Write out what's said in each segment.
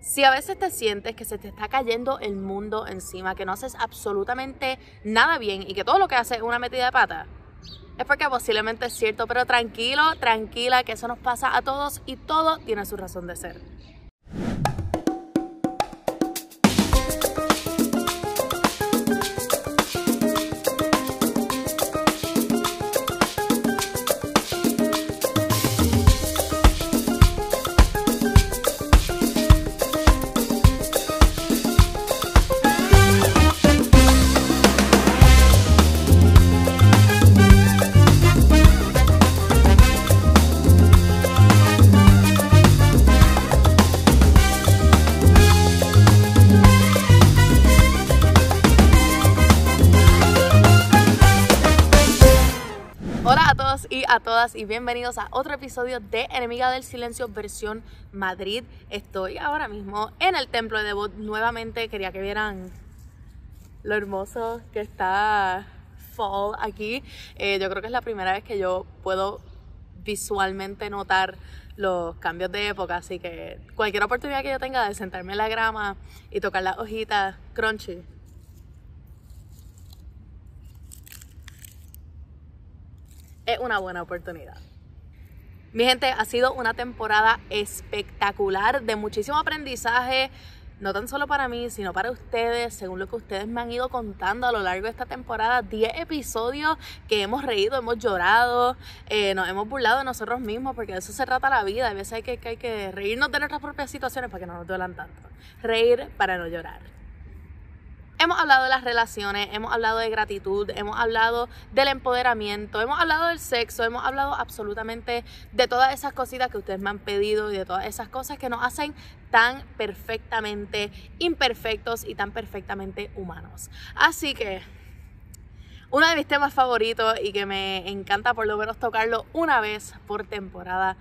Si a veces te sientes que se te está cayendo el mundo encima, que no haces absolutamente nada bien y que todo lo que haces es una metida de pata, es porque posiblemente es cierto, pero tranquilo, tranquila, que eso nos pasa a todos y todo tiene su razón de ser. Y bienvenidos a otro episodio de Enemiga del Silencio versión Madrid. Estoy ahora mismo en el Templo de Devot. Nuevamente quería que vieran lo hermoso que está fall aquí. Eh, yo creo que es la primera vez que yo puedo visualmente notar los cambios de época, así que cualquier oportunidad que yo tenga de sentarme en la grama y tocar las hojitas crunchy, una buena oportunidad. Mi gente, ha sido una temporada espectacular de muchísimo aprendizaje, no tan solo para mí, sino para ustedes, según lo que ustedes me han ido contando a lo largo de esta temporada. 10 episodios que hemos reído, hemos llorado, eh, nos hemos burlado de nosotros mismos, porque de eso se trata la vida. A veces hay que, que hay que reírnos de nuestras propias situaciones para que no nos duelan tanto. Reír para no llorar. Hemos hablado de las relaciones, hemos hablado de gratitud, hemos hablado del empoderamiento, hemos hablado del sexo, hemos hablado absolutamente de todas esas cositas que ustedes me han pedido y de todas esas cosas que nos hacen tan perfectamente imperfectos y tan perfectamente humanos. Así que uno de mis temas favoritos y que me encanta por lo menos tocarlo una vez por temporada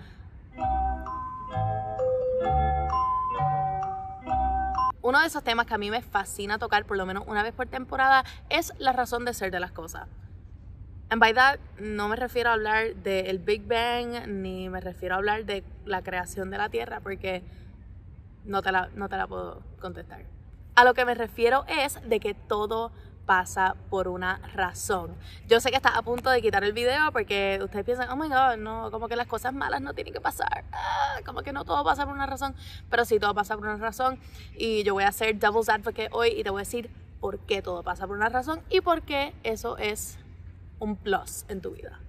uno de esos temas que a mí me fascina tocar por lo menos una vez por temporada es la razón de ser de las cosas. En by that, no me refiero a hablar del Big Bang ni me refiero a hablar de la creación de la Tierra porque no te la, no te la puedo contestar. A lo que me refiero es de que todo pasa por una razón. Yo sé que está a punto de quitar el video porque ustedes piensan, oh my god, no, como que las cosas malas no tienen que pasar, ah, como que no todo pasa por una razón, pero sí todo pasa por una razón y yo voy a ser devil's advocate hoy y te voy a decir por qué todo pasa por una razón y por qué eso es un plus en tu vida.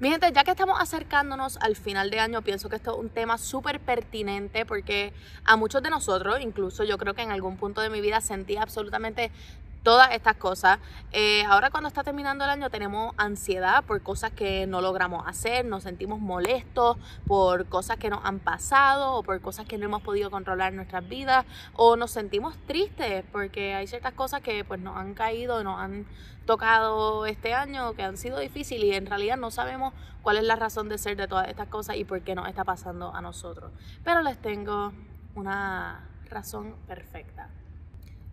Mi gente, ya que estamos acercándonos al final de año, pienso que esto es un tema súper pertinente porque a muchos de nosotros, incluso yo creo que en algún punto de mi vida sentí absolutamente todas estas cosas. Eh, ahora cuando está terminando el año tenemos ansiedad por cosas que no logramos hacer, nos sentimos molestos por cosas que nos han pasado o por cosas que no hemos podido controlar en nuestras vidas o nos sentimos tristes porque hay ciertas cosas que pues nos han caído, nos han tocado este año que han sido difíciles y en realidad no sabemos cuál es la razón de ser de todas estas cosas y por qué nos está pasando a nosotros. Pero les tengo una razón perfecta.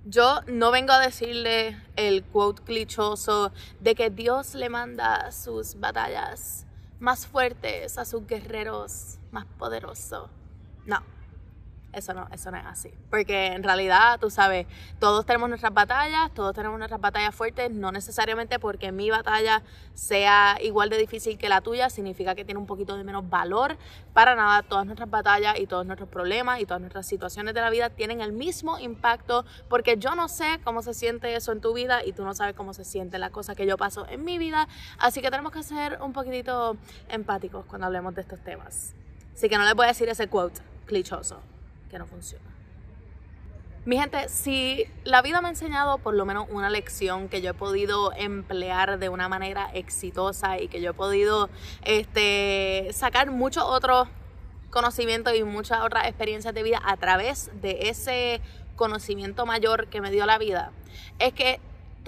Yo no vengo a decirle el quote clichoso de que Dios le manda sus batallas más fuertes a sus guerreros más poderosos. No, eso no, eso no es así. Porque en realidad, tú sabes, todos tenemos nuestras batallas, todos tenemos nuestras batallas fuertes, no necesariamente porque mi batalla sea igual de difícil que la tuya, significa que tiene un poquito de menos valor. Para nada, todas nuestras batallas y todos nuestros problemas y todas nuestras situaciones de la vida tienen el mismo impacto, porque yo no sé cómo se siente eso en tu vida y tú no sabes cómo se siente la cosa que yo paso en mi vida. Así que tenemos que ser un poquitito empáticos cuando hablemos de estos temas. Así que no les voy a decir ese quote clichoso que no funciona. Mi gente, si la vida me ha enseñado por lo menos una lección que yo he podido emplear de una manera exitosa y que yo he podido este, sacar muchos otros conocimientos y muchas otras experiencias de vida a través de ese conocimiento mayor que me dio la vida, es que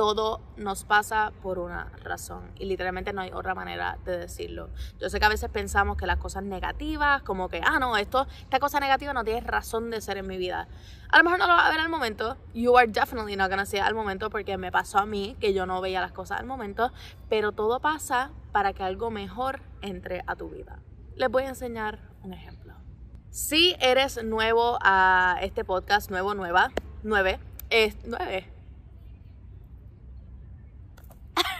todo nos pasa por una razón y literalmente no hay otra manera de decirlo. Yo sé que a veces pensamos que las cosas negativas, como que, ah, no, esto, esta cosa negativa no tiene razón de ser en mi vida. A lo mejor no lo vas a ver al momento. You are definitely not gonna see it al momento porque me pasó a mí que yo no veía las cosas al momento, pero todo pasa para que algo mejor entre a tu vida. Les voy a enseñar un ejemplo. Si eres nuevo a este podcast, nuevo, nueva, nueve, es nueve.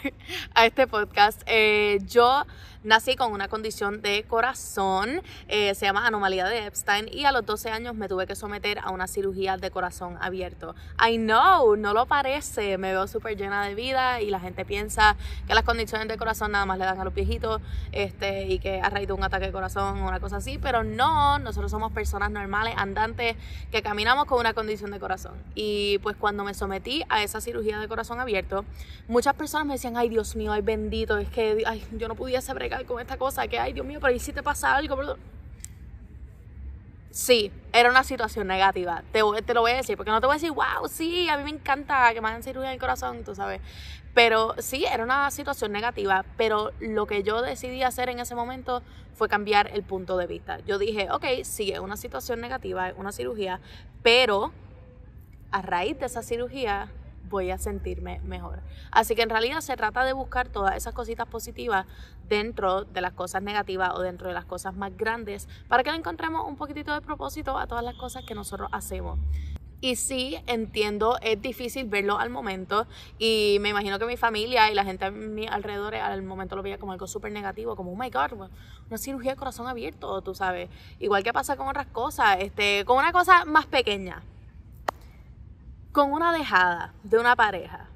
a este podcast, eh, yo Nací con una condición de corazón, eh, se llama anomalía de Epstein, y a los 12 años me tuve que someter a una cirugía de corazón abierto. I know, no lo parece, me veo súper llena de vida y la gente piensa que las condiciones de corazón nada más le dan a los viejitos este, y que a raíz de un ataque de corazón o una cosa así, pero no, nosotros somos personas normales, andantes, que caminamos con una condición de corazón. Y pues cuando me sometí a esa cirugía de corazón abierto, muchas personas me decían, ay Dios mío, ay bendito, es que ay, yo no pudiese bregar con esta cosa, que ay Dios mío, pero ¿y si te pasa algo? Sí, era una situación negativa, te, te, lo voy a decir, porque no te voy a decir, wow, sí, a mí me encanta que me hagan cirugía en el corazón, tú sabes. Pero sí, era una situación negativa, pero lo que yo decidí hacer en ese momento fue cambiar el punto de vista. Yo dije, ok, sí, es una situación negativa, es una cirugía, pero a raíz de esa cirugía voy a sentirme mejor. Así que en realidad se trata de buscar todas esas cositas positivas dentro de las cosas negativas o dentro de las cosas más grandes para que le encontremos un poquitito de propósito a todas las cosas que nosotros hacemos. Y sí, entiendo, es difícil verlo al momento y me imagino que mi familia y la gente a mi alrededor al momento lo veía como algo súper negativo, como, oh my God, una cirugía de corazón abierto, tú sabes. Igual que pasa con otras cosas, este, con una cosa más pequeña con una dejada de una pareja,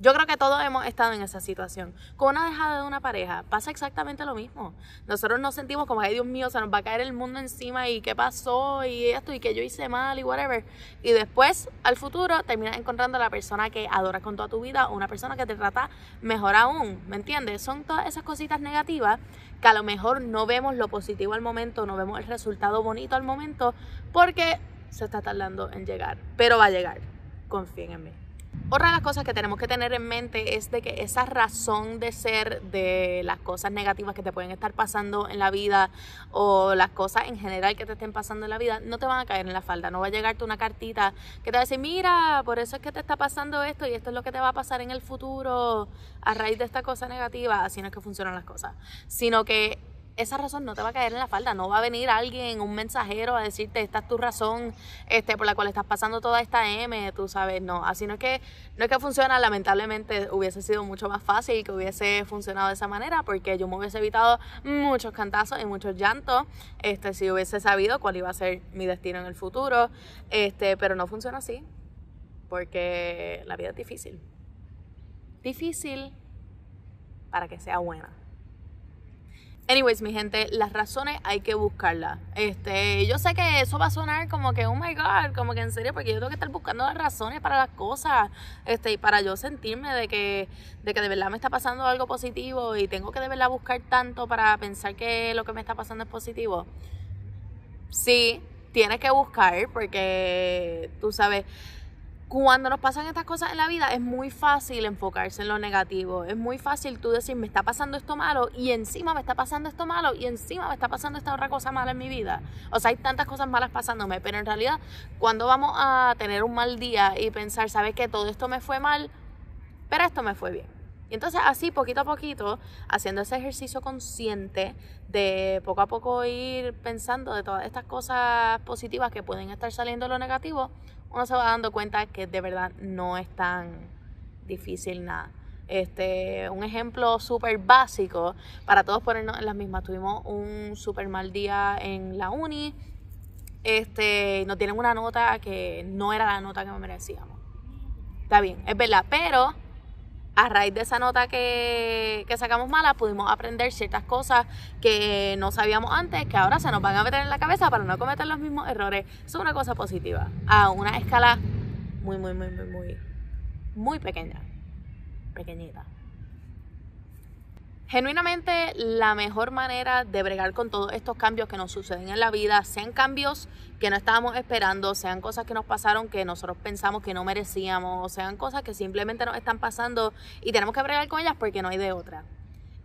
yo creo que todos hemos estado en esa situación. Con una dejada de una pareja pasa exactamente lo mismo. Nosotros nos sentimos como, ay Dios mío, se nos va a caer el mundo encima y qué pasó y esto y que yo hice mal y whatever. Y después, al futuro, terminas encontrando a la persona que adoras con toda tu vida o una persona que te trata mejor aún. ¿Me entiendes? Son todas esas cositas negativas que a lo mejor no vemos lo positivo al momento, no vemos el resultado bonito al momento porque se está tardando en llegar. Pero va a llegar confíen en mí. Otra de las cosas que tenemos que tener en mente es de que esa razón de ser de las cosas negativas que te pueden estar pasando en la vida o las cosas en general que te estén pasando en la vida no te van a caer en la falda. No va a llegarte una cartita que te va a decir, mira, por eso es que te está pasando esto y esto es lo que te va a pasar en el futuro a raíz de esta cosa negativa. Así no es que funcionan las cosas. Sino que esa razón no te va a caer en la falda, no va a venir alguien, un mensajero a decirte esta es tu razón este, por la cual estás pasando toda esta M, tú sabes, no, así no es que no es que funciona, lamentablemente hubiese sido mucho más fácil que hubiese funcionado de esa manera porque yo me hubiese evitado muchos cantazos y muchos llantos, este, si hubiese sabido cuál iba a ser mi destino en el futuro, este, pero no funciona así porque la vida es difícil. Difícil para que sea buena. Anyways, mi gente, las razones hay que buscarlas. Este, yo sé que eso va a sonar como que, oh my god, como que en serio, porque yo tengo que estar buscando las razones para las cosas, este, y para yo sentirme de que, de que de verdad me está pasando algo positivo y tengo que de verdad buscar tanto para pensar que lo que me está pasando es positivo. Sí, tienes que buscar, porque tú sabes cuando nos pasan estas cosas en la vida es muy fácil enfocarse en lo negativo. Es muy fácil tú decir, me está pasando esto malo y encima me está pasando esto malo y encima me está pasando esta otra cosa mala en mi vida. O sea, hay tantas cosas malas pasándome, pero en realidad cuando vamos a tener un mal día y pensar, ¿sabes qué? Todo esto me fue mal, pero esto me fue bien. Y entonces así, poquito a poquito, haciendo ese ejercicio consciente de poco a poco ir pensando de todas estas cosas positivas que pueden estar saliendo de lo negativo, uno se va dando cuenta que de verdad no es tan difícil nada. Este, un ejemplo súper básico para todos ponernos en las mismas. Tuvimos un súper mal día en la uni. Este, nos tienen una nota que no era la nota que merecíamos. Está bien, es verdad, pero a raíz de esa nota que, sacamos mala, pudimos aprender ciertas cosas que no sabíamos antes, que ahora se nos van a meter en la cabeza para no cometer los mismos errores. Es una cosa positiva, a una escala muy, muy, muy, muy, muy, muy pequeña, pequeñita. Genuinamente, la mejor manera de bregar con todos estos cambios que nos suceden en la vida, sean cambios que no estábamos esperando, sean cosas que nos pasaron que nosotros pensamos que no merecíamos, sean cosas que simplemente nos están pasando y tenemos que bregar con ellas porque no hay de otra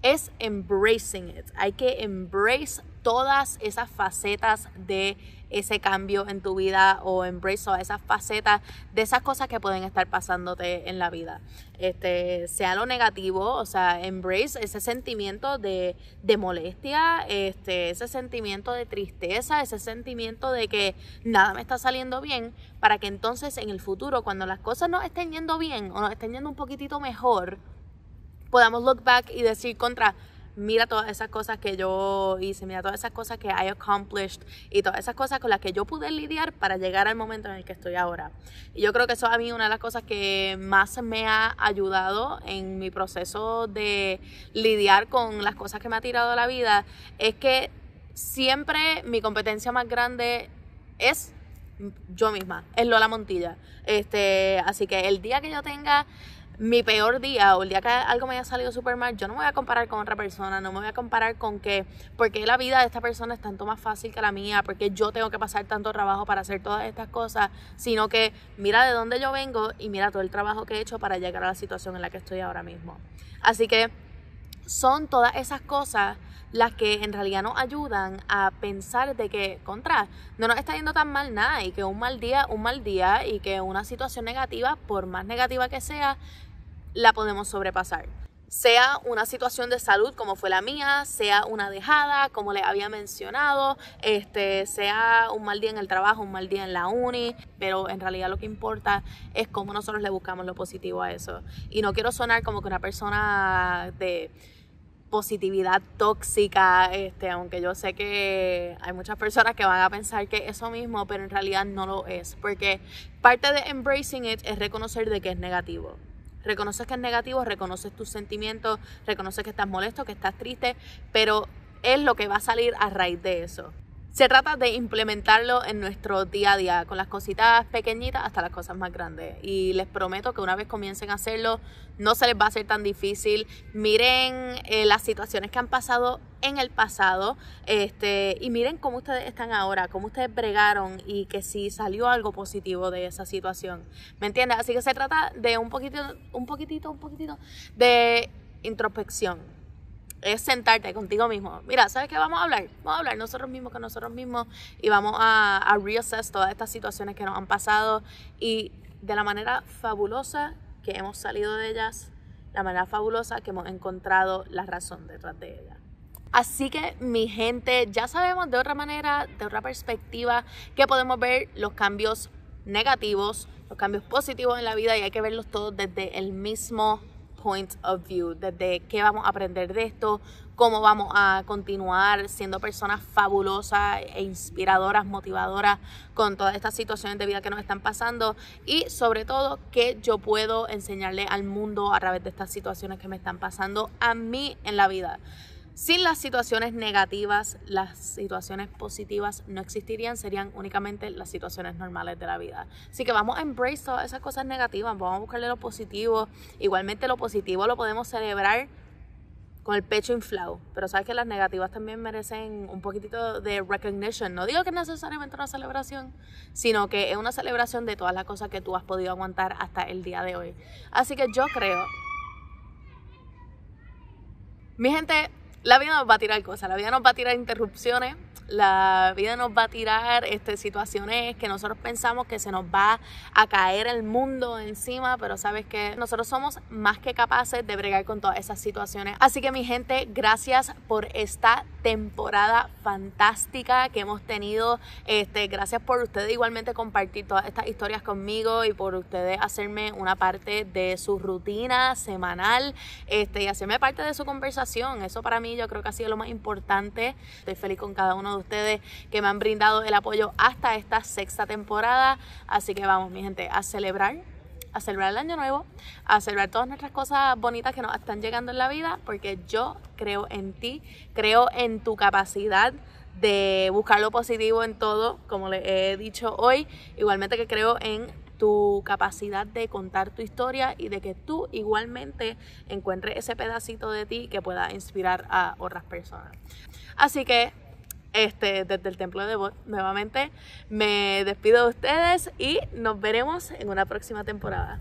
es embracing it. Hay que embrace todas esas facetas de ese cambio en tu vida o embrace todas esas facetas de esas cosas que pueden estar pasándote en la vida. Este, sea lo negativo, o sea, embrace ese sentimiento de, de molestia, este, ese sentimiento de tristeza, ese sentimiento de que nada me está saliendo bien, para que entonces en el futuro, cuando las cosas no estén yendo bien o nos estén yendo un poquitito mejor, podamos look back y decir contra, mira todas esas cosas que yo hice, mira todas esas cosas que I accomplished y todas esas cosas con las que yo pude lidiar para llegar al momento en el que estoy ahora. Y yo creo que eso a mí una de las cosas que más me ha ayudado en mi proceso de lidiar con las cosas que me ha tirado la vida es que siempre mi competencia más grande es yo misma, es Lola Montilla. Este, así que el día que yo tenga mi peor día o el día que algo me haya salido súper mal, yo no me voy a comparar con otra persona, no me voy a comparar con que, porque la vida de esta persona es tanto más fácil que la mía, porque yo tengo que pasar tanto trabajo para hacer todas estas cosas, sino que mira de dónde yo vengo y mira todo el trabajo que he hecho para llegar a la situación en la que estoy ahora mismo. Así que son todas esas cosas las que en realidad nos ayudan a pensar de que, contra, no nos está yendo tan mal nada y que un mal día, un mal día y que una situación negativa, por más negativa que sea, la podemos sobrepasar. Sea una situación de salud como fue la mía, sea una dejada, como le había mencionado, este, sea un mal día en el trabajo, un mal día en la uni, pero en realidad lo que importa es cómo nosotros le buscamos lo positivo a eso. Y no quiero sonar como que una persona de positividad tóxica, este, aunque yo sé que hay muchas personas que van a pensar que eso mismo, pero en realidad no lo es, porque parte de embracing it es reconocer de que es negativo. Reconoces que es negativo, reconoces tus sentimientos, reconoces que estás molesto, que estás triste, pero es lo que va a salir a raíz de eso. Se trata de implementarlo en nuestro día a día, con las cositas pequeñitas hasta las cosas más grandes. Y les prometo que una vez comiencen a hacerlo, no se les va a hacer tan difícil. Miren eh, las situaciones que han pasado en el pasado este, y miren cómo ustedes están ahora, cómo ustedes bregaron y que si salió algo positivo de esa situación. ¿Me entiendes? Así que se trata de un poquitito, un poquitito, un poquitito de introspección es sentarte contigo mismo. Mira, ¿sabes qué? Vamos a hablar. Vamos a hablar nosotros mismos con nosotros mismos y vamos a, a reassess todas estas situaciones que nos han pasado y de la manera fabulosa que hemos salido de ellas, la manera fabulosa que hemos encontrado la razón detrás de ellas. Así que mi gente, ya sabemos de otra manera, de otra perspectiva, que podemos ver los cambios negativos, los cambios positivos en la vida y hay que verlos todos desde el mismo point of view, desde qué vamos a aprender de esto, cómo vamos a continuar siendo personas fabulosas e inspiradoras, motivadoras con todas estas situaciones de vida que nos están pasando y sobre todo qué yo puedo enseñarle al mundo a través de estas situaciones que me están pasando a mí en la vida. Sin las situaciones negativas, las situaciones positivas no existirían, serían únicamente las situaciones normales de la vida. Así que vamos a embrace todas esas cosas negativas, vamos a buscarle lo positivo. Igualmente lo positivo lo podemos celebrar con el pecho inflado, pero sabes que las negativas también merecen un poquitito de recognition. No digo que es necesariamente una celebración, sino que es una celebración de todas las cosas que tú has podido aguantar hasta el día de hoy. Así que yo creo... Mi gente, la vida nos va a tirar cosas, la vida nos va a tirar interrupciones, la vida nos va a tirar este, situaciones que nosotros pensamos que se nos va a caer el mundo encima, pero sabes que nosotros somos más que capaces de bregar con todas esas situaciones. Así que mi gente, gracias por esta temporada fantástica que hemos tenido. Este, gracias por ustedes igualmente compartir todas estas historias conmigo y por ustedes hacerme una parte de su rutina semanal este, y hacerme parte de su conversación. Eso para mí yo creo que ha sido lo más importante. Estoy feliz con cada uno de ustedes que me han brindado el apoyo hasta esta sexta temporada. Así que vamos, mi gente, a celebrar a celebrar el año nuevo, a celebrar todas nuestras cosas bonitas que nos están llegando en la vida, porque yo creo en ti, creo en tu capacidad de buscar lo positivo en todo, como le he dicho hoy, igualmente que creo en tu capacidad de contar tu historia y de que tú igualmente encuentres ese pedacito de ti que pueda inspirar a otras personas. Así que este, desde el Templo de Bot. Nuevamente me despido de ustedes y nos veremos en una próxima temporada.